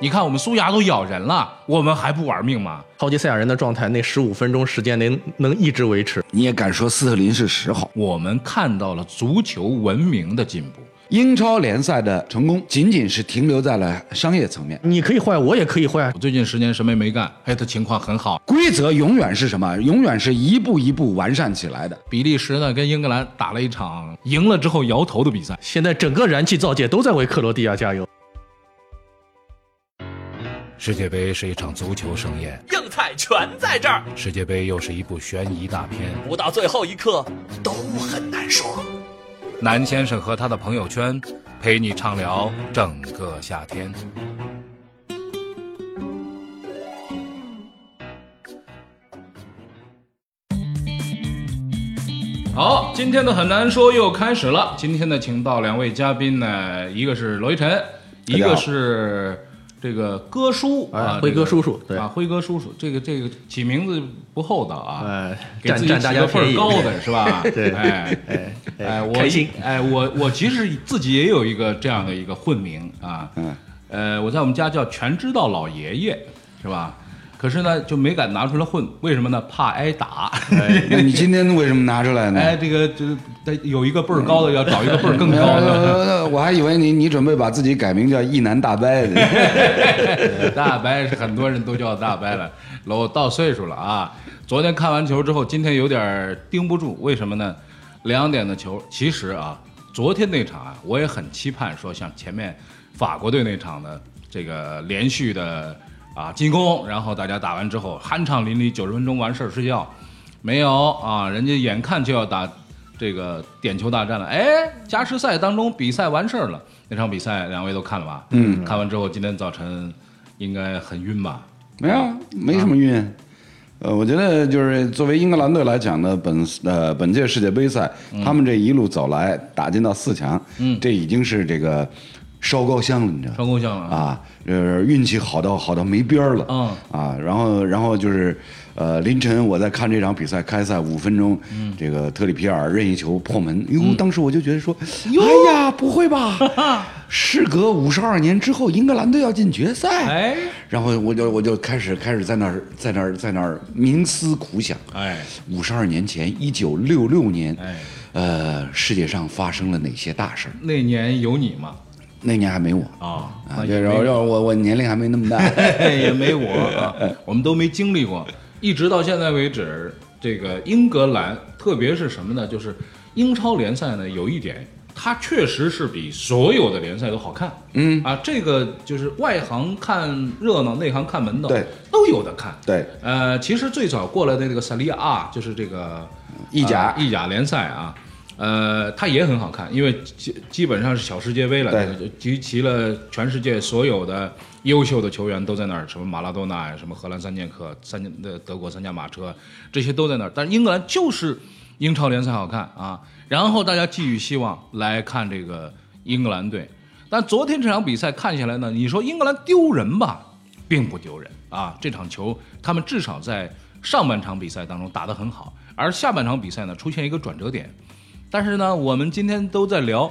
你看我们苏牙都咬人了，我们还不玩命吗？超级赛亚人的状态，那十五分钟时间能能一直维持。你也敢说斯特林是十号？我们看到了足球文明的进步。英超联赛的成功仅仅是停留在了商业层面。你可以坏，我也可以坏。我最近十年什么也没干，哎，他情况很好。规则永远是什么？永远是一步一步完善起来的。比利时呢跟英格兰打了一场赢了之后摇头的比赛，现在整个燃气造界都在为克罗地亚加油。世界杯是一场足球盛宴，硬菜全在这儿。世界杯又是一部悬疑大片，不到最后一刻都很难说。南先生和他的朋友圈，陪你畅聊整个夏天。好，今天的很难说又开始了。今天呢，请到两位嘉宾呢，一个是罗一晨，一个是这个哥叔啊，辉哥叔叔，对。啊，辉哥叔叔，这个这个起名字不厚道啊，哎，给自己起个份儿高的是吧？对哎哎哎，我哎，我我其实自己也有一个这样的一个混名啊，嗯，呃，我在我们家叫全知道老爷爷，是吧？可是呢，就没敢拿出来混，为什么呢？怕挨打。那你今天为什么拿出来呢？哎，这个这得有一个辈儿高的，要找一个辈儿更高的。呃，我还以为你你准备把自己改名叫一男大伯呢。大伯是很多人都叫大伯了，老到岁数了啊。昨天看完球之后，今天有点盯不住，为什么呢？两点的球，其实啊，昨天那场啊，我也很期盼说像前面法国队那场的这个连续的啊进攻，然后大家打完之后酣畅淋漓，九十分钟完事儿睡觉，没有啊，人家眼看就要打这个点球大战了，哎，加时赛当中比赛完事儿了，那场比赛两位都看了吧？嗯，看完之后今天早晨应该很晕吧？没有，没什么晕。呃，我觉得就是作为英格兰队来讲呢，本呃本届世界杯赛，他们这一路走来打进到四强，嗯，这已经是这个烧高香了，你知道？烧高香了。啊！啊，呃，运气好到好到没边儿了，嗯。啊，然后然后就是，呃，凌晨我在看这场比赛开赛五分钟，嗯。这个特里皮尔任意球破门，哟，当时我就觉得说，哎呀，不会吧？事隔五十二年之后，英格兰队要进决赛，哎。然后我就我就开始开始在那儿在那儿在那儿冥思苦想，哎。五十二年前，一九六六年，哎，呃，世界上发生了哪些大事儿？那年有你吗？那年还没我啊，对然后然后我我年龄还没那么大。也没我啊，我们都没经历过。一直到现在为止，这个英格兰，特别是什么呢？就是英超联赛呢，有一点，它确实是比所有的联赛都好看。嗯啊，这个就是外行看热闹，内行看门道，对，都有的看。对，呃，其实最早过来的这个萨利亚，就是这个意甲呃意甲联赛啊，呃，它也很好看，因为基基本上是小世界杯了，集齐了全世界所有的优秀的球员都在那儿，什么马拉多纳呀，什么荷兰三剑客、三的德国三驾马车，这些都在那儿。但是英格兰就是英超联赛好看啊，然后大家寄予希望来看这个英格兰队。但昨天这场比赛看下来呢，你说英格兰丢人吧，并不丢人啊。这场球他们至少在上半场比赛当中打得很好，而下半场比赛呢出现一个转折点。但是呢，我们今天都在聊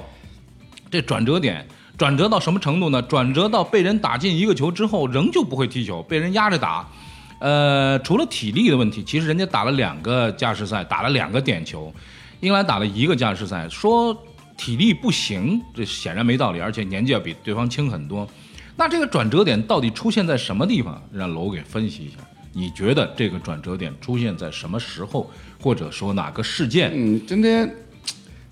这转折点，转折到什么程度呢？转折到被人打进一个球之后，仍旧不会踢球，被人压着打。呃，除了体力的问题，其实人家打了两个加时赛，打了两个点球，英格兰打了一个加时赛，说体力不行，这显然没道理，而且年纪要比对方轻很多。那这个转折点到底出现在什么地方？让楼给分析一下。你觉得这个转折点出现在什么时候，或者说哪个事件？嗯，今天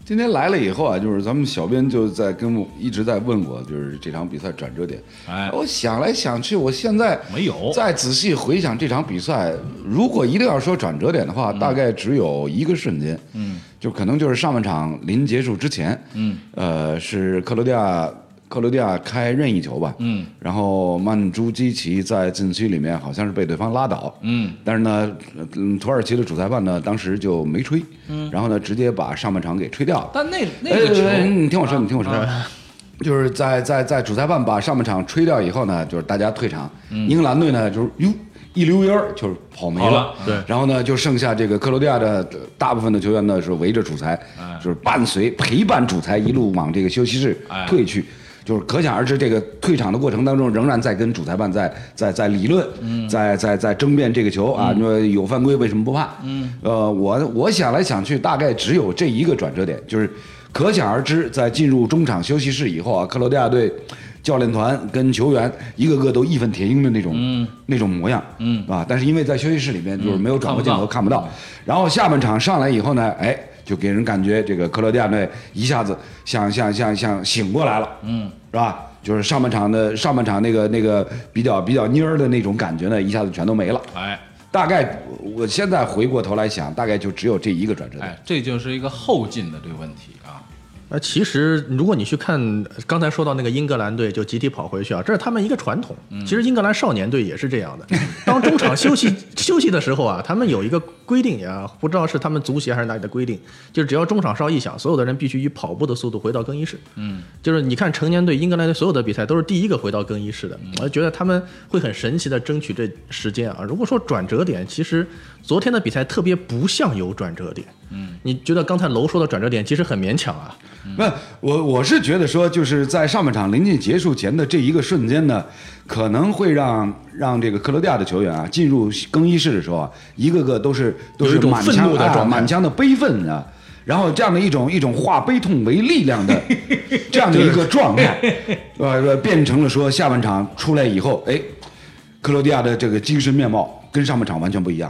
今天来了以后啊，就是咱们小编就在跟我一直在问我，就是这场比赛转折点。哎我想来想去，我现在没有再仔细回想这场比赛，如果一定要说转折点的话，大概只有一个瞬间。嗯，就可能就是上半场临结束之前。嗯，呃，是克罗地亚。克罗地亚开任意球吧，嗯，然后曼朱基奇在禁区里面好像是被对方拉倒，嗯，但是呢，嗯，土耳其的主裁判呢当时就没吹，嗯，然后呢直接把上半场给吹掉了。但那那哎个球，你听我说，你听我说，就是在在在主裁判把上半场吹掉以后呢，就是大家退场，英格兰队呢就是哟一溜烟儿就是跑没跑了对。然后呢就剩下这个克罗地亚的大部分的球员呢是围着主裁，就是伴随陪伴主裁一路往这个休息室哎。退去。就是可想而知，这个退场的过程当中，仍然在跟主裁判在在在理论，在在在争辩这个球啊，你说有犯规为什么不判？嗯，呃，我我想来想去，大概只有这一个转折点，就是可想而知，在进入中场休息室以后啊，克罗地亚队。教练团跟球员一个个都义愤填膺的那种、那种模样，嗯啊，但是因为在休息室里面就是没有转播镜头看不到，然后下半场上来以后呢，哎，就给人感觉这个克罗地亚队一下子像像像像醒过来了，嗯，是吧？就是上半场的上半场那个那个比较比较蔫儿的那种感觉呢，一下子全都没了。哎大概我现在回过头来想，大概就只有这一个转折点。哎，这就是一个后进的这个问题啊。那其实，如果你去看刚才说到那个英格兰队就集体跑回去啊，这是他们一个传统。其实英格兰少年队也是这样的。当中场休息 休息的时候啊，他们有一个规定呀，不知道是他们足协还是哪里的规定，就是只要中场哨一响，所有的人必须以跑步的速度回到更衣室。嗯，就是你看成年队英格兰队所有的比赛都是第一个回到更衣室的。我觉得他们会很神奇的争取这时间啊。如果说转折点，其实昨天的比赛特别不像有转折点。嗯，你觉得刚才楼说的转折点其实很勉强啊。那，我我是觉得说，就是在上半场临近结束前的这一个瞬间呢，可能会让让这个克罗地亚的球员啊进入更衣室的时候啊，一个个都是都是满腔的满腔的悲愤啊，然后这样的一种一种化悲痛为力量的这样的一个状态，呃，变成了说下半场出来以后，哎，克罗地亚的这个精神面貌跟上半场完全不一样。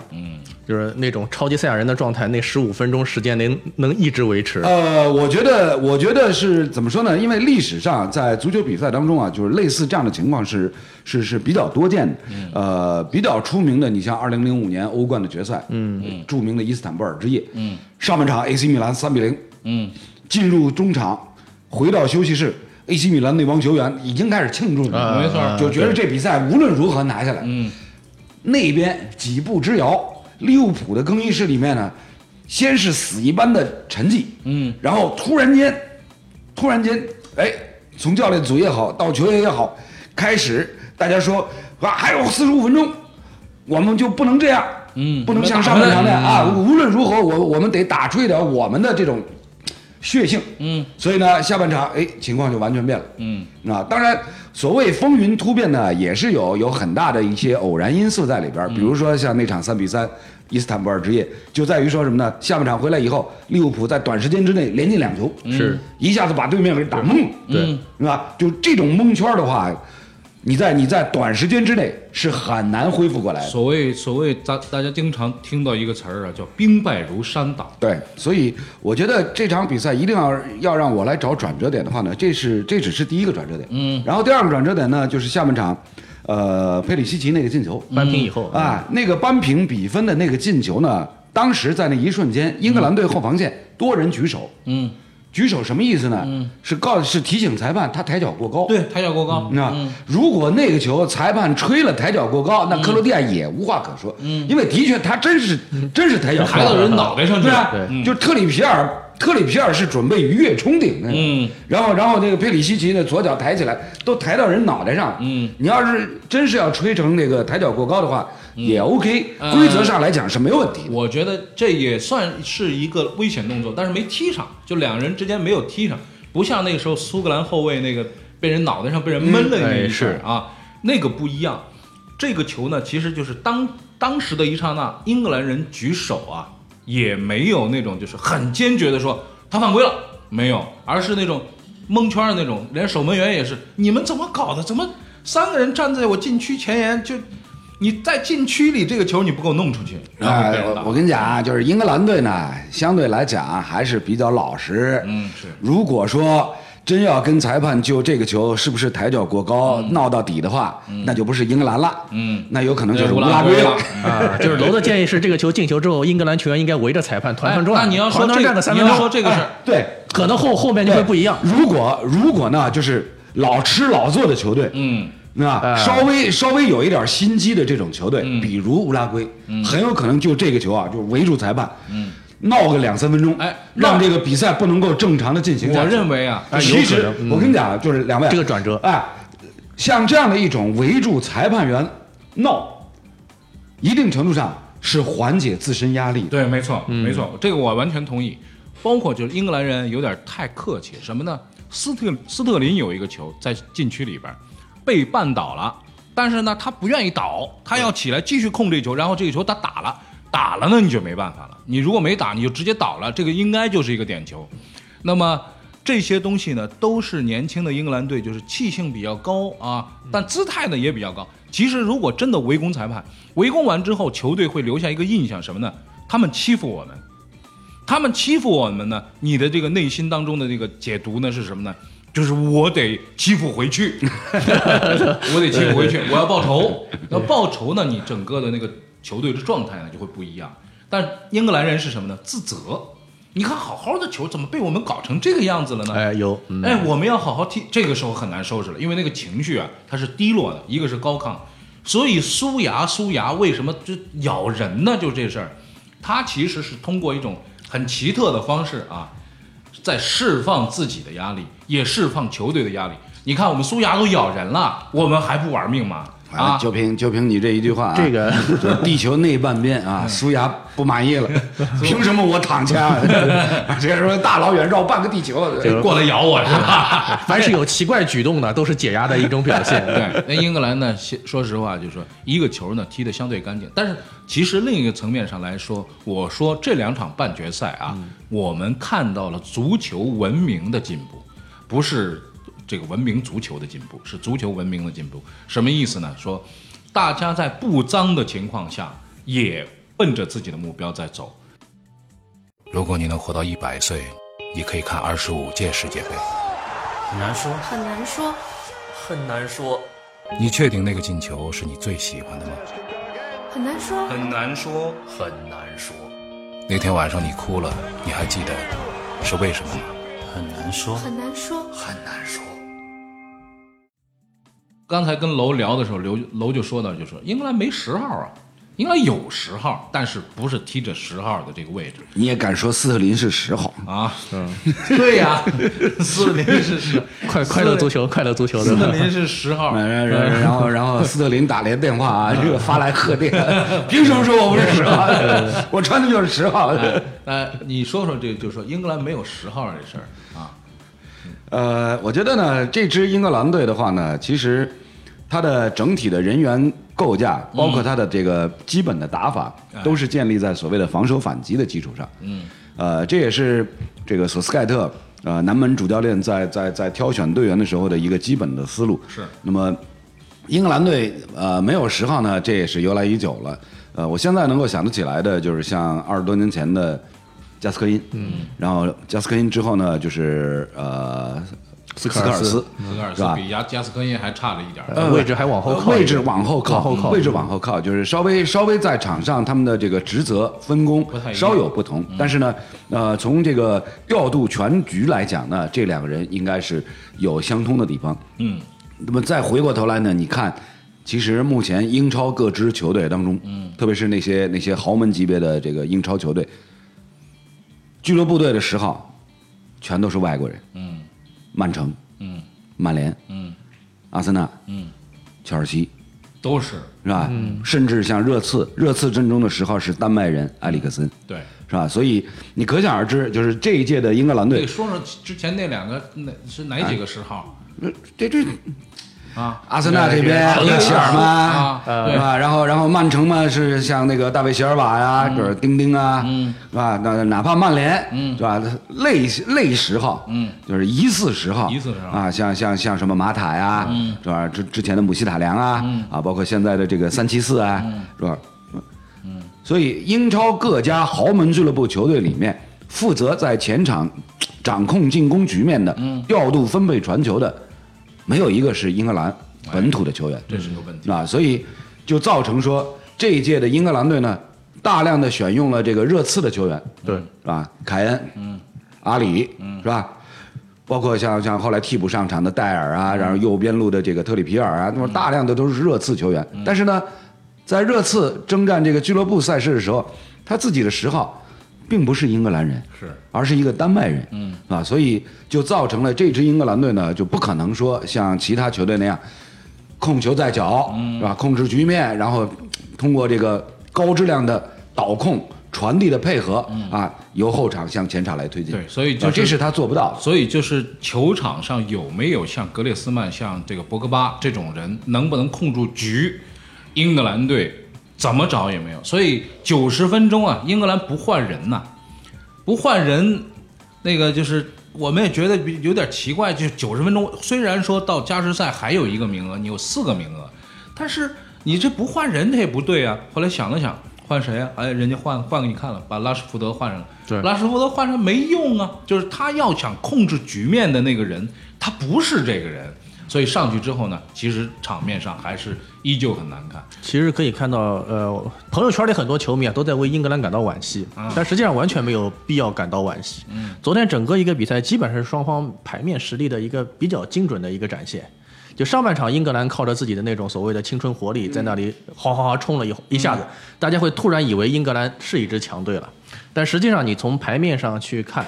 就是那种超级赛亚人的状态，那十五分钟时间能能一直维持。呃，我觉得，我觉得是怎么说呢？因为历史上在足球比赛当中啊，就是类似这样的情况是是是比较多见的。呃，比较出名的，你像二零零五年欧冠的决赛，嗯，著名的伊斯坦布尔之夜，嗯，上半场 AC 米兰三比零，嗯，进入中场，回到休息室。AC 米兰那帮球员已经开始庆祝了，啊没错就觉得这比赛无论如何拿下来。嗯，那边几步之遥，利物浦的更衣室里面呢，先是死一般的沉寂，嗯，然后突然间，突然间，哎，从教练组也好，到球员也好，开始大家说啊，还有四十五分钟，我们就不能这样，嗯，不能像上半场那样啊，无论如何，我我们得打出一点我们的这种血性，嗯，所以呢，下半场哎，情况就完全变了，嗯，啊，当然，所谓风云突变呢，也是有有很大的一些偶然因素在里边，比如说像那场三比三伊斯坦布尔之夜，就在于说什么呢？下半场回来以后，利物浦在短时间之内连进两球，是一下子把对面给打懵。了，对，是吧？就这种蒙圈的话，你在你在短时间之内是很难恢复过来的。所谓所谓大大家经常听到一个词儿啊，叫兵败如山倒。对，所以我觉得这场比赛一定要要让我来找转折点的话呢，这是这只是第一个转折点。嗯，然后第二个转折点呢，就是下半场，呃，佩里西奇那个进球，扳平以后啊，那个扳平比分的那个进球呢，当时在那一瞬间，英格兰队后防线多人举手，嗯，举手什么意思呢？是告是提醒裁判他抬脚过高。对，抬脚过高。那、如果那个球裁判吹了抬脚过高，那克罗地亚也无话可说，因为的确他真是 真是抬脚抬到人脑袋上去了。对啊，对。就特里皮尔，特里皮尔是准备鱼跃冲顶的，嗯，然后然后那个佩里西奇呢左脚抬起来，都抬到人脑袋上，嗯，你要是真是要吹成那个抬脚过高的话，也 OK，呃规则上来讲是没有问题的。我觉得这也算是一个危险动作，但是没踢上，就两人之间没有踢上，不像那个时候苏格兰后卫那个被人脑袋上被人闷了那一哎下、啊，那个不一样。这个球呢，其实就是当当时的一刹那，英格兰人举手啊，也没有那种就是很坚决的说他犯规了，没有，而是那种蒙圈的那种，连守门员也是，你们怎么搞的？怎么三个人站在我禁区前沿就？你在禁区里这个球你不给我弄出去，然后被哎人打。我我跟你讲啊，就是英格兰队呢，相对来讲还是比较老实。嗯是。如果说真要跟裁判就这个球是不是抬脚过高、闹到底的话，那就不是英格兰了，嗯，那有可能就是乌乌拉圭了。了。。啊，就是楼的建议是，这个球进球之后，英格兰球员应该围着裁判团团转，哎那你要说这个，三分钟，你要说这个事儿，对，可能后后面就会不一样。如果如果呢，就是老吃老做的球队，嗯，那哎稍微稍微有一点心机的这种球队，比如乌拉圭，很有可能就这个球啊，就围住裁判，闹个两三分钟，哎让这个比赛不能够正常的进行我。认为啊，其实我跟你讲，就是两位这个转折哎，像这样的一种围住裁判员闹，一定程度上是缓解自身压力。对，没错，没错，这个我完全同意。包括就是英格兰人有点太客气，什么呢？斯特斯特林有一个球在禁区里边被绊倒了，但是呢他不愿意倒，他要起来继续控这个球，然后这个球他打了，打了呢你就没办法了，你如果没打你就直接倒了，这个应该就是一个点球。那么这些东西呢，都是年轻的英格兰队，就是气性比较高啊，但姿态呢也比较高。其实如果真的围攻裁判，围攻完之后，球队会留下一个印象什么呢？他们欺负我们，他们欺负我们呢，你的这个内心当中的这个解读呢是什么呢？就是我得欺负回去，我得欺负回去，我要报仇。那报仇呢，你整个的那个球队的状态呢就会不一样。但英格兰人是什么呢？自责。你看，好好的球怎么被我们搞成这个样子了呢？哎，有，嗯哎，我们要好好踢，这个时候很难收拾了，因为那个情绪啊，它是低落的，一个是高亢，所以苏牙苏牙为什么就咬人呢？就这事儿，他其实是通过一种很奇特的方式啊，在释放自己的压力，也释放球队的压力。你看，我们苏牙都咬人了，我们还不玩命吗？啊，就凭就凭你这一句话、啊，这个 地球内半边啊，苏牙不满意了，凭什么我躺下？这时候大老远绕半个地球，过来咬我是吧？凡是有奇怪举动的，都是解压的一种表现。对，那英格兰呢？说实话，就是说一个球呢踢得相对干净，但是其实另一个层面上来说，我说这两场半决赛啊，我们看到了足球文明的进步，不是这个文明足球的进步，是足球文明的进步。什么意思呢？说大家在不脏的情况下，也奔着自己的目标在走。如果你能活到一百岁，你可以看二十五届世界杯。很难说，很难说，很难说，你确定那个进球是你最喜欢的吗？很难说，很难说，很难说，那天晚上你哭了，你还记得是为什么吗？很难说，很难说。很难说。刚才跟楼聊的时候，刘楼就说到，就说英格兰没十号啊，英格兰有十号，但是不是踢着十号的这个位置你也敢说斯特林是十号？啊？嗯，对呀，斯特林是十，快快乐足球，快乐足球的？斯特林是十号，然然然后然后斯特林打来电话啊，这个发来贺电，凭什么说我不是十号？我穿的就是十号。呃，你说说这，就说英格兰没有十号这事儿啊？呃，我觉得呢，这支英格兰队的话呢，其实它的整体的人员构架，包括它的这个基本的打法，都是建立在所谓的防守反击的基础上。嗯，呃，这也是这个索斯盖特呃南门主教练在在在挑选队员的时候的一个基本的思路。是。那么，英格兰队呃没有十号呢，这也是由来已久了。呃，我现在能够想得起来的，就是像二十多年前的加斯科因，嗯，然后加斯科因之后呢，就是呃斯科尔斯，斯科尔是吧斯比加加斯科因还差了一点位置还往后靠，位置往后靠，后靠。位置往后靠，就是稍微稍微在场上他们的这个职责分工稍有不同，但是呢，呃，从这个调度全局来讲呢，这两个人应该是有相通的地方。嗯，那么再回过头来呢，你看，其实目前英超各支球队当中，嗯，特别是那些那些豪门级别的这个英超球队，俱乐部队的十号全都是外国人，嗯。曼城、嗯。曼联、嗯。阿森纳、嗯，切尔西。都是。是吧？嗯。甚至像热刺，热刺阵中的十号是丹麦人埃里克森，对。是吧？所以你可想而知，就是这一届的英格兰队，对说说之前那两个，那是哪几个十号？这这啊？阿森纳这边对有希尔曼啊是吧？然后然后曼城嘛是像那个大卫席尔瓦呀，就是丁丁啊，是吧？那哪怕曼联，是吧？类类十号，嗯，就是疑似十号，疑似十号啊，像像像什么马塔呀，是吧？之之前的姆希塔良啊，啊，包括现在的这个三七四啊，是吧？所以英超各家豪门俱乐部球队里面，负责在前场掌控进攻局面的、调度、分配传球的，没有一个是英格兰本土的球员，这是个问题。啊，所以就造成说这一届的英格兰队呢，大量的选用了这个热刺的球员，对，是吧？凯恩，嗯，阿里，嗯，是吧？包括像像后来替补上场的戴尔啊，然后右边路的这个特里皮尔啊，那么大量的都是热刺球员。但是呢，在热刺征战这个俱乐部赛事的时候，他自己的十号并不是英格兰人，是而是一个丹麦人，嗯啊，所以就造成了这支英格兰队呢，就不可能说像其他球队那样控球在脚，是吧？控制局面，然后通过这个高质量的导控传递的配合啊，由后场向前场来推进。对所以就这是他做不到。所以就是球场上有没有像格列斯曼、像这个博格巴这种人，能不能控住局？英格兰队怎么找也没有。所以九十分钟啊，英格兰不换人呐、不换人，那个就是我们也觉得有点奇怪，就是九十分钟，虽然说到加时赛还有一个名额，你有四个名额，但是你这不换人，他也不对啊。后来想了想，换谁啊？哎，人家换换给你看了，把拉什福德换上了。对拉什福德换上没用啊，就是他要想控制局面的那个人，他不是这个人。所以上去之后呢，其实场面上还是依旧很难看。其实可以看到，呃，朋友圈里很多球迷啊都在为英格兰感到惋惜，嗯但实际上完全没有必要感到惋惜。嗯，昨天整个一个比赛基本上是双方牌面实力的一个比较精准的一个展现。就上半场，英格兰靠着自己的那种所谓的青春活力，在那里哗哗哗冲了一一下子，大家会突然以为英格兰是一支强队了。但实际上，你从牌面上去看，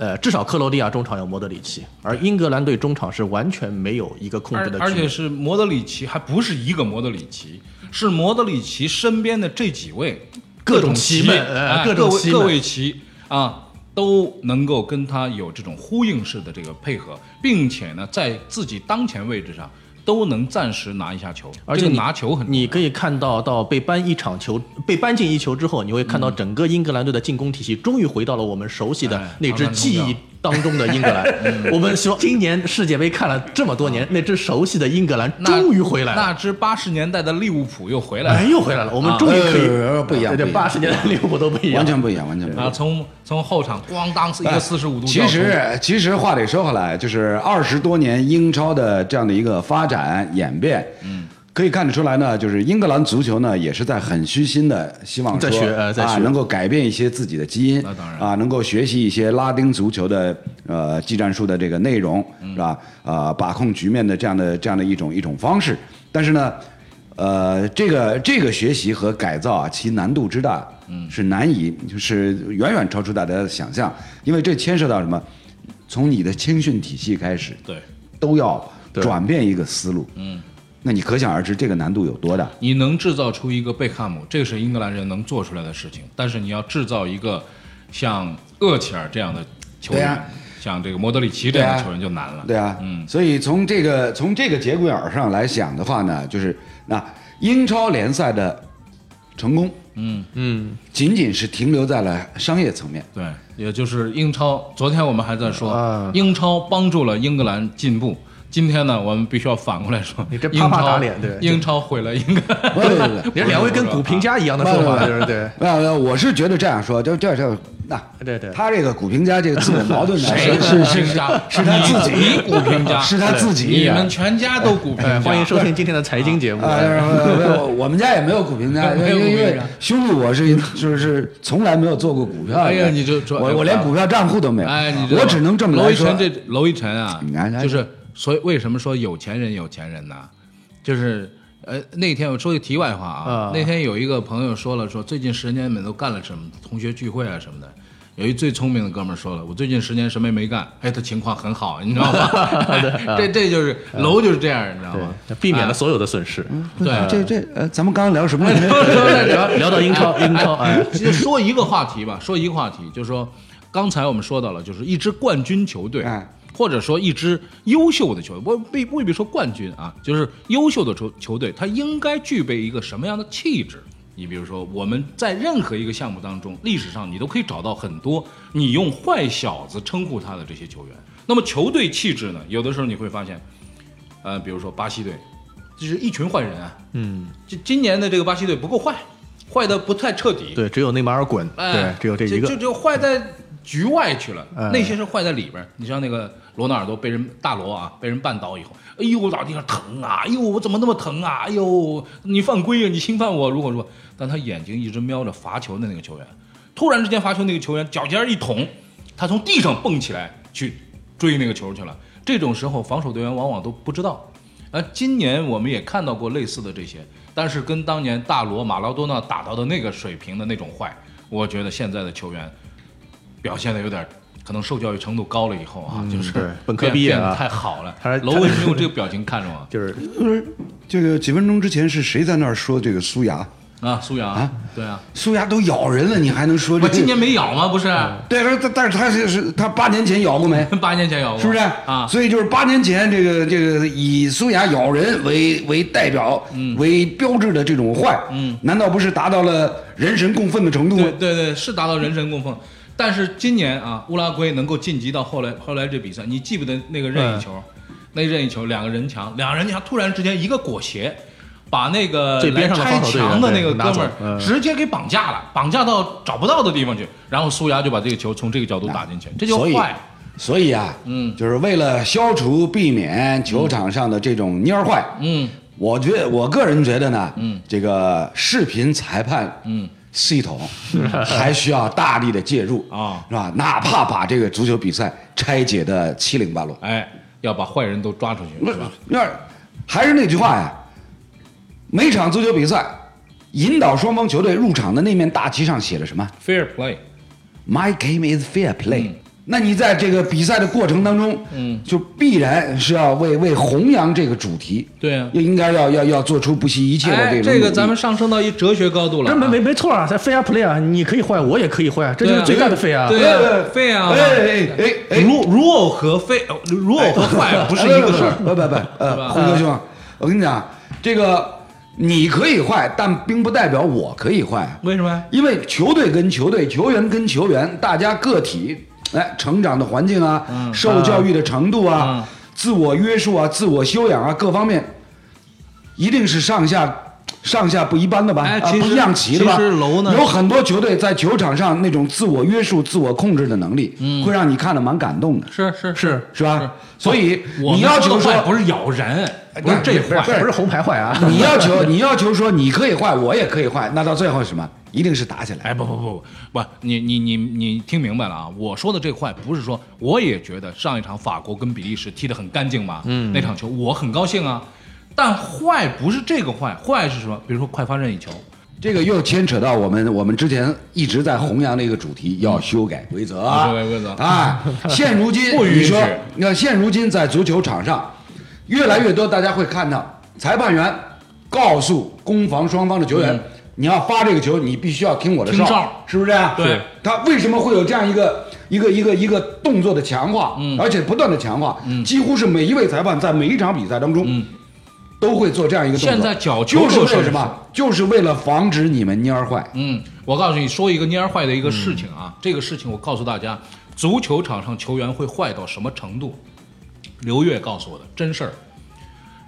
呃，至少克罗地亚中场有莫德里奇，而英格兰队中场是完全没有一个控制的，而而且是莫德里奇，还不是一个莫德里奇，是莫德里奇身边的这几位各种奇呃哎各种奇们各位各位奇啊，都能够跟他有这种呼应式的这个配合，并且呢，在自己当前位置上都能暂时拿一下球，而且你拿球很你可以看到，到被扳一场球，被扳进一球之后，你会看到整个英格兰队的进攻体系终于回到了我们熟悉的哎那支记忆当中的英格兰。我们说，今年世界杯看了这么多年，那支熟悉的英格兰终于回来了。那支八十年代的利物浦又回来了。哎，又回来了，我们终于可以呃不一样对对，不一样八十年代利物浦都不一样，完全不一样，完全不一样啊，。从从后场咣当一个四十五度其实，其实话得说回来，就是二十多年英超的这样的一个发展演变，嗯，可以看得出来呢，就是英格兰足球呢也是在很虚心的希望说啊，能够改变一些自己的基因，啊，能够学习一些拉丁足球的呃技战术的这个内容，是吧？呃，把控局面的这样的这样的一种一种方式，但是呢。呃，这个这个学习和改造啊，其难度之大，嗯，是难以，就是远远超出大家的想象，因为这牵涉到什么？从你的青训体系开始，对，都要转变一个思路，嗯，那你可想而知这个难度有多大。你能制造出一个贝克汉姆，这个是英格兰人能做出来的事情。但是你要制造一个像厄齐尔这样的球员，啊像这个莫德里奇这样的球员就难了。对啊，嗯，所以从这个从这个节骨眼儿上来想的话呢，就是那英超联赛的成功，嗯嗯，仅仅是停留在了商业层面。对，也就是英超。昨天我们还在说，啊英超帮助了英格兰进步。今天呢，我们必须要反过来说，你这啪啪英超打脸对。英超毁了英格兰。不不 不你两位跟股评家一样的说法，就是对，没有没有，我是觉得这样说，就这这那对对。他这个股评家这个自我矛盾呢，谁是是是他自己。你股评家，是他自己。你们全家都股评。欢迎收听今天的财经节目。啊，我我们家也没有股评家，因 没有为因为兄弟我是就是从来没有做过股票的。哎呀你就我我连股票账户都没有，哎，我只能这么来说娄一晨。这娄一晨啊你，看就是所以为什么说有钱人有钱人呢？就是呃那天我说个题外话啊，啊那天有一个朋友说了，说最近十年们都干了什么，同学聚会啊什么的。有一最聪明的哥们儿说了，我最近十年什么也没干，哎，他情况很好，你知道吗？这这就是楼就是这样，你知道吗？避免了所有的损失。对，这这呃，咱们刚刚聊什么来着？聊聊到英超，英超，哎，就说一个话题吧，说一个话题，就是说，刚才我们说到了，就是一支冠军球队，哎或者说一支优秀的球队，不未未必说冠军啊，就是优秀的球球队，它应该具备一个什么样的气质？你比如说，我们在任何一个项目当中，历史上你都可以找到很多你用“坏小子”称呼他的这些球员。那么球队气质呢？有的时候你会发现，呃，比如说巴西队，就是一群坏人啊。嗯，今今年的这个巴西队不够坏，坏的不太彻底。对，只有内马尔滚，哎，对，只有这一个就。就坏在局外去了，哎那些是坏在里边。你像那个罗纳尔多被人大罗啊，被人绊倒以后，哎呦，老地上疼啊！哎呦，我怎么那么疼啊？哎呦，你犯规啊！你侵犯我！如果说，但他眼睛一直瞄着罚球的那个球员，突然之间罚球那个球员脚尖一捅，他从地上蹦起来去追那个球去了。这种时候，防守队员往往都不知道。啊，今年我们也看到过类似的这些，但是跟当年大罗马拉多纳打到的那个水平的那种坏，我觉得现在的球员表现的有点，可能受教育程度高了以后啊，就是 本科毕业啊变得太好了。他楼为什么用这个表情看着我？就是就是这个几分钟之前是谁在那儿说这个苏牙？啊，苏牙啊，对啊，苏牙都咬人了，你还能说这个？我今年没咬吗？不是，对，但是但是他是是他八年前咬过没？八年前咬过，是不是啊？所以就是八年前这个这个以苏牙咬人为为代表、为标志的这种坏，嗯，难道不是达到了人神共愤的程度吗对？对对，是达到人神共愤。但是今年啊，乌拉圭能够晋级到后来后来这比赛，你记不得那个任意球？那任意球两个人墙，两个人墙突然之间一个裹挟，把那个最边拆墙的那个哥们儿嗯。直接给绑架了，绑架到找不到的地方去，然后苏牙就把这个球从这个角度打进去，这就坏。所以啊，嗯。就是为了消除、避免球场上的这种蔫坏，嗯。我觉得我个人觉得呢，嗯，这个视频裁判，嗯，系统还需要大力的介入啊 是吧？哪怕把这个足球比赛拆解的七零八落，哎，要把坏人都抓出去，不是吧？那还是那句话呀，每场足球比赛，引导双方球队入场的那面大旗上写着什么 Fair play，？My game is fair play。嗯那你在这个比赛的过程当中，嗯，就必然是要为为弘扬这个主题，对啊。应该要要要做出不惜一切的哎，这种努力这个咱们上升到一哲学高度了啊。这没没没错啊，在 fair play 啊，你可以坏，我也可以坏，这就是最大的 fair 啊。对啊，废啊！哎哎哎哎，rule rule 和废 rule 和坏不是一个事儿。不不不，呃，胡哥兄，我跟你讲，这个你可以坏，但并不代表我可以坏。为什么呀？因为球队跟球队、球员跟球员，大家个体哎成长的环境啊，嗯受教育的程度啊，嗯自我约束啊、自我修养啊，各方面，一定是上下上下不一般的吧？哎其实啊不一样齐的吧？其实楼呢有很多球队在球场上那种自我约束、自我控制的能力，会让你看得蛮感动的，是是是是吧？所以你要求说不是咬人，不是这坏，不是红牌坏啊。你要求 你要求说你可以坏，我也可以坏，那到最后是什么？一定是打起来。哎，不不不不不，你你你你听明白了啊？我说的这坏不是说，我也觉得上一场法国跟比利时踢得很干净嘛，嗯，那场球我很高兴啊。但坏不是这个坏，坏是什么？比如说快发任意球，这个又牵扯到我们我们之前一直在弘扬的一个主题，要修改规则。修改规则啊！现如今 不允许你说，你看现如今在足球场上，越来越多大家会看到裁判员告诉攻防双方的球员。你要发这个球，你必须要听我的听哨是不是这样？对，他为什么会有这样一个一个一个一个动作的强化，而且不断的强化，几乎是每一位裁判在每一场比赛当中，都会做这样一个动作。现在角球就是为了什么？就是为了防止你们蔫儿坏。嗯，我告诉你说一个蔫儿坏的一个事情啊，这个事情我告诉大家，足球场上球员会坏到什么程度？刘越告诉我的真事儿，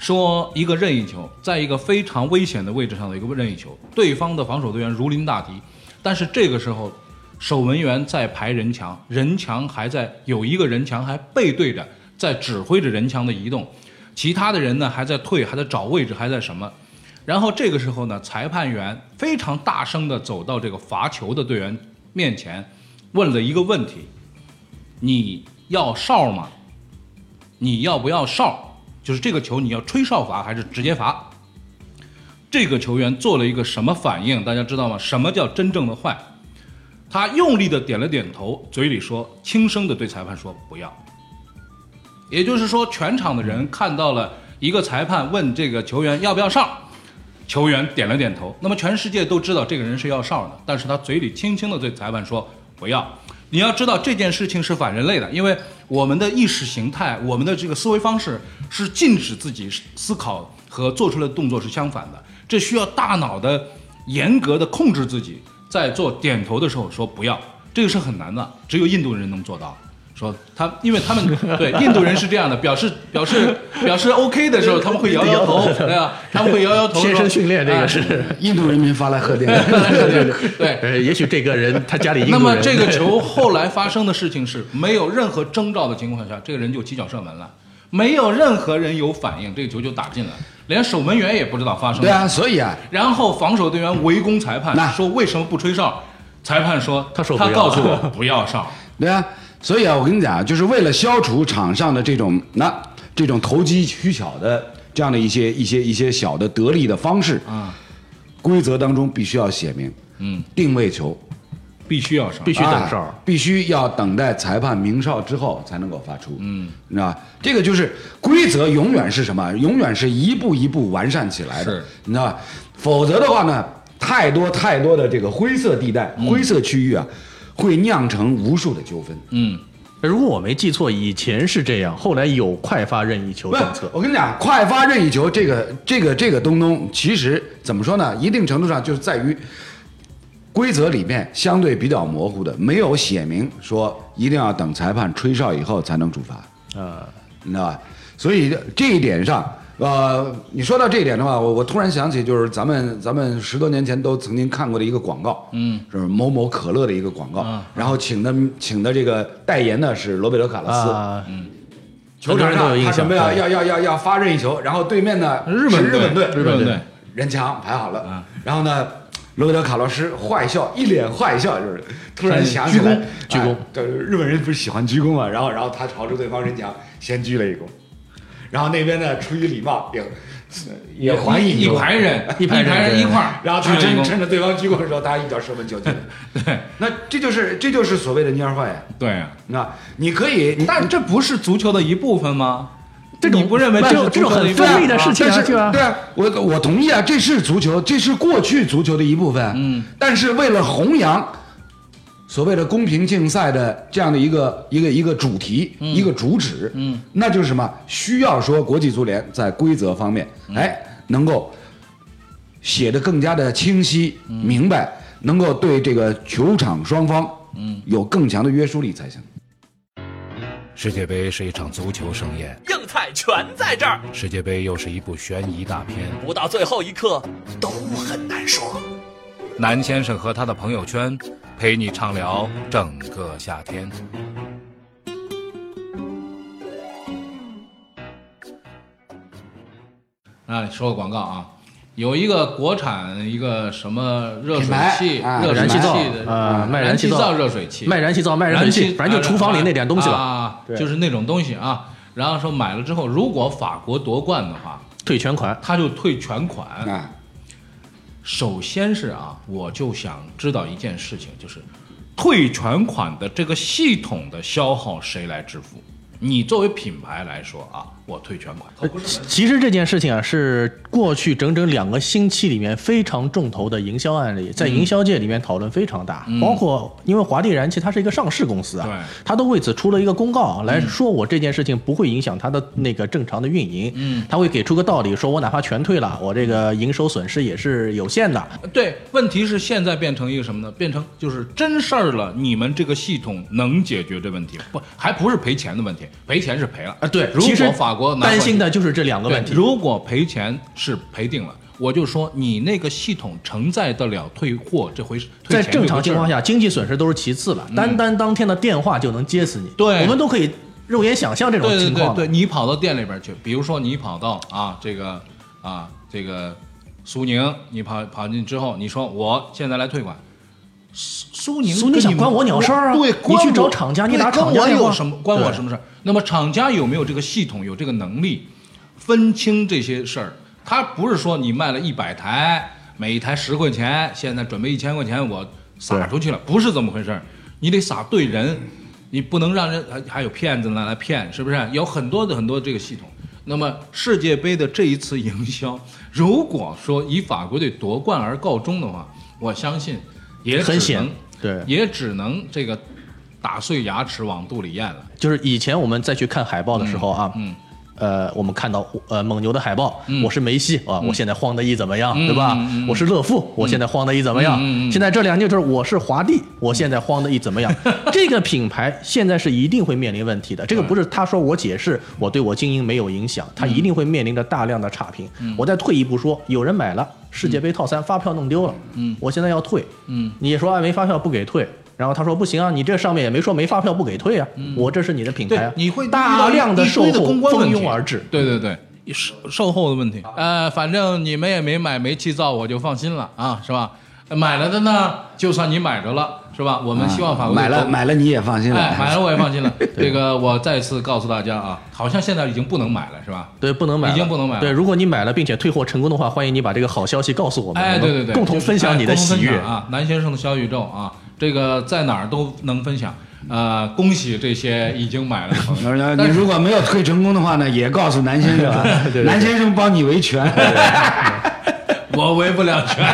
说一个任意球，在一个非常危险的位置上的一个任意球，对方的防守队员如临大敌，但是这个时候守门员在排人墙，人墙还在有一个人墙还背对着，在指挥着人墙的移动，其他的人呢还在退，还在找位置，还在什么？然后这个时候呢，裁判员非常大声地走到这个罚球的队员面前，问了一个问题：你要哨吗？你要不要哨？就是这个球你要吹哨罚还是直接罚？这个球员做了一个什么反应？大家知道吗？什么叫真正的坏？他用力的点了点头，嘴里说，轻声的对裁判说不要。也就是说，全场的人看到了一个裁判问这个球员要不要哨，球员点了点头。那么全世界都知道这个人是要哨的，但是他嘴里轻轻的对裁判说不要。你要知道这件事情是反人类的，因为我们的意识形态、我们的这个思维方式是禁止自己思考和做出来的动作是相反的，这需要大脑的严格的控制自己，在做点头的时候说不要，这个是很难的，只有印度人能做到。说他，因为他们对印度人是这样的，表示表示表示 OK 的时候，他们会摇摇头，对吧？他们会摇摇头。天生训练这个哎是，印度人民发来贺电，对。呃，也许这个人他家里印度那。么这个 球后来发生的事情是没有任何征兆的情况下，这个人就起脚射门了，没有任何人有反应，这个球就打进了，连守门员也不知道发生了。对啊，所以啊，然后防守队员围攻裁判，说为什么不吹哨？裁判说他说他告诉我不要哨。对啊，所以啊，我跟你讲，就是为了消除场上的这种那这种投机取巧的这样的一些一些一些小的得利的方式啊，规则当中必须要写明，嗯，定位球必须要上，必须等啊哨。必须要等待裁判鸣哨之后才能够发出，嗯，你知道吧？这个就是规则，永远是什么？永远是一步一步完善起来的，是你知道吧？否则的话呢，太多太多的这个灰色地带、灰色区域啊，会酿成无数的纠纷。嗯，如果我没记错，以前是这样，后来有快发任意球政策，我跟你讲，快发任意球这个这个这个东东，其实怎么说呢？一定程度上就是在于规则里面相对比较模糊的，没有写明说一定要等裁判吹哨以后才能处罚。啊，你知道吧？所以这一点上，呃，你说到这一点的话，我我突然想起，就是咱们咱们十多年前都曾经看过的一个广告，嗯，是某某可乐的一个广告，然后请的请的这个代言呢是罗贝罗卡洛斯，啊，球场上他准备要要要要要发任意球，然后对面呢日本日本队，日本队，人墙排好了，嗯然后呢。罗贝托卡洛斯坏笑，一脸坏笑，就是突然想起来，鞠躬哎对，日本人不是喜欢鞠躬嘛？然后，然后他朝着对方人墙先鞠了一躬，然后那边呢出于礼貌也也还一一躬排人，一排人一块儿，然后他趁趁着对方鞠躬的时候，他一脚射门就进。对，那这就是这就是所谓的蔫儿坏呀。对啊，那你可以，但这不是足球的一部分吗？这种你不认为这这是这种很锋利的事情但是啊对吧对啊，我我同意啊，这是足球，这是过去足球的一部分。嗯，但是为了弘扬所谓的公平竞赛的这样的一个一个一个主题、一个主旨，嗯，那就是什么？需要说国际足联在规则方面，哎，能够写的更加的清晰、明白，能够对这个球场双方，嗯，有更强的约束力才行。世界杯是一场足球盛宴，硬菜全在这儿，世界杯又是一部悬疑大片。不到最后一刻都很难说。南先生和他的朋友圈，陪你畅聊整个夏天。啊，说个广告啊，有一个国产一个什么热水器、啊热水燃气灶器的啊卖燃燃气灶热水器，卖燃气灶、卖燃气，反正就厨房里那点东西了，啊，就是那种东西啊。然后说买了之后，如果法国夺冠的话，退全款。他就退全款。首先是啊，我就想知道一件事情，就是退全款的这个系统的消耗谁来支付？你作为品牌来说啊，我退全款。呃其实这件事情啊，是过去整整两个星期里面非常重头的营销案例，在营销界里面讨论非常大。包括因为华帝燃气它是一个上市公司啊，对它都为此出了一个公告来说，我这件事情不会影响它的那个正常的运营。嗯，他会给出个道理，说我哪怕全退了，我这个营收损失也是有限的。对，问题是现在变成一个什么呢？变成就是真事儿了，你们这个系统能解决这问题？不，还不是赔钱的问题，赔钱是赔了啊，对，如其实果法国拿担心的就是这两个问题。如果赔钱是赔定了，我就说你那个系统承载得了退货这回在正常情况，下，经济损失都是其次了，单单当天的电话就能接死你。对我们都可以肉眼想象这种对对情况的。对对，你跑到店里边去，比如说你跑到啊这个啊这个苏宁，你跑跑进之后，你说我现在来退款。苏苏宁你苏宁想关我鸟事儿啊对，你去找厂家你对打厂家有什么关我什么事儿？那么厂家有没有这个系统，有这个能力分清这些事儿？他不是说你卖了一百台，每一台十块钱，现在准备一千块钱我撒出去了，不是这么回事儿。你得撒对人，你不能让人还还有骗子呢来骗，是不是？有很多的很多这个系统。那么世界杯的这一次营销，如果说以法国队夺冠而告终的话，我相信也很险对也只能这个打碎牙齿往肚里咽了。就是以前我们再去看海报的时候啊，嗯呃，我们看到呃蒙牛的海报，嗯我是梅西啊，我现在慌的一怎么样，对吧？我是乐富，我现在慌的一怎么样？现在这两年就是我是华帝，我现在慌的一怎么样？这个品牌现在是一定会面临问题的。这个不是他说我解释我对我经营没有影响，他一定会面临着大量的差评。嗯我再退一步说，有人买了世界杯套餐，发票弄丢了，嗯我现在要退，嗯，你说啊没发票不给退。然后他说不行啊，你这上面也没说没发票不给退啊，我这是你的品牌啊，你会大量的售后公关问蜂拥而至。对对对，售售后的问题。呃，反正你们也没买煤气灶，我就放心了啊，是吧？买了的呢，就算你买着了，是吧？我们希望法国队买了买了你也放心了，哎，买了我也放心了。这个我再次告诉大家啊，好像现在已经不能买了，是吧？对，不能买了，已经不能买了对，如果你买了并且退货成功的话，欢迎你把这个好消息告诉我们，哎，对对对，共同分享你的喜悦。啊！南先生的小宇宙啊，这个在哪儿都能分享。呃，恭喜这些已经买了的朋友。呃你如果没有退成功的话呢，也告诉南先生啊，南先生帮你维权。我维不了权，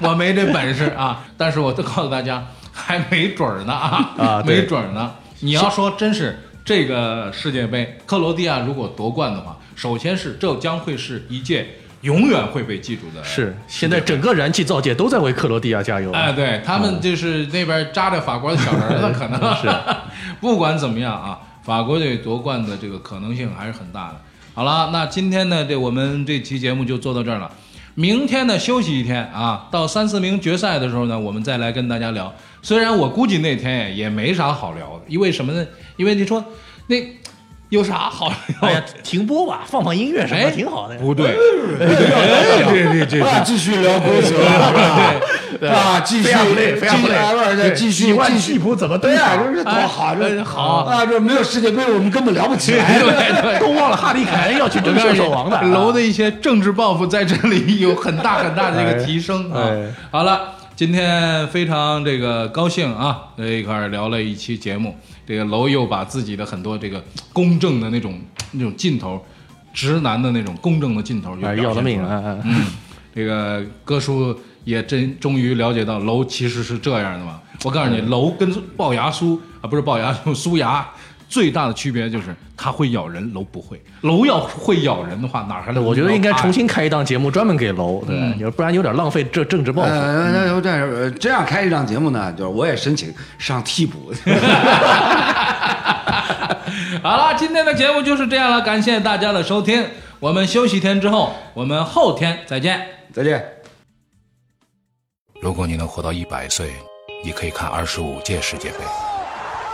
我没这本事啊。但是我都告诉大家，还没准儿呢啊，啊没准儿呢。你要说真是这个世界杯，克罗地亚如果夺冠的话，首先是这将会是一届永远会被记住的是现在整个燃气造界都在为克罗地亚加油啊。哎，对他们就是那边扎着法国的小人儿子，可能 是。不管怎么样啊，法国队夺冠的这个可能性还是很大的。好了，那今天呢，这我们这期节目就做到这儿了。明天呢，休息一天啊，到三四名决赛的时候呢，我们再来跟大家聊。虽然我估计那天也没啥好聊的，因为什么呢？因为你说那有啥好聊？哎呀，停播吧，放放音乐什么挺好的呀。不对，对对对，啊，继续聊规则对啊，继续累，继续，继续继续替补怎么对啊，这是多好，哎这好啊，这没有世界杯我们根本聊不起来。对对。都忘了哈利凯恩要去争射手王的。楼的一些政治抱负在这里有很大很大的一个提升 啊。哎哎好了，今天非常这个高兴啊，在一块儿聊了一期节目。这个楼又把自己的很多这个公正的那种那种劲头，直男的那种公正的劲头，哎，要了命啊！啊！嗯，这个哥叔也真终于了解到楼其实是这样的嘛。我告诉你，楼跟龅牙叔啊，不是龅牙叔，苏牙最大的区别就是它会咬人，楼不会。楼要会咬人的话，哪还能？我觉得应该重新开一档节目专门给楼，对，不然有点浪费这政治抱负。呃，那就这样，呃这样开一档节目呢，就是我也申请上替补。好了，今天的节目就是这样了，感谢大家的收听。我们休息天之后，我们后天再见。再见。如果你能活到一百岁，你可以看二十五届世界杯。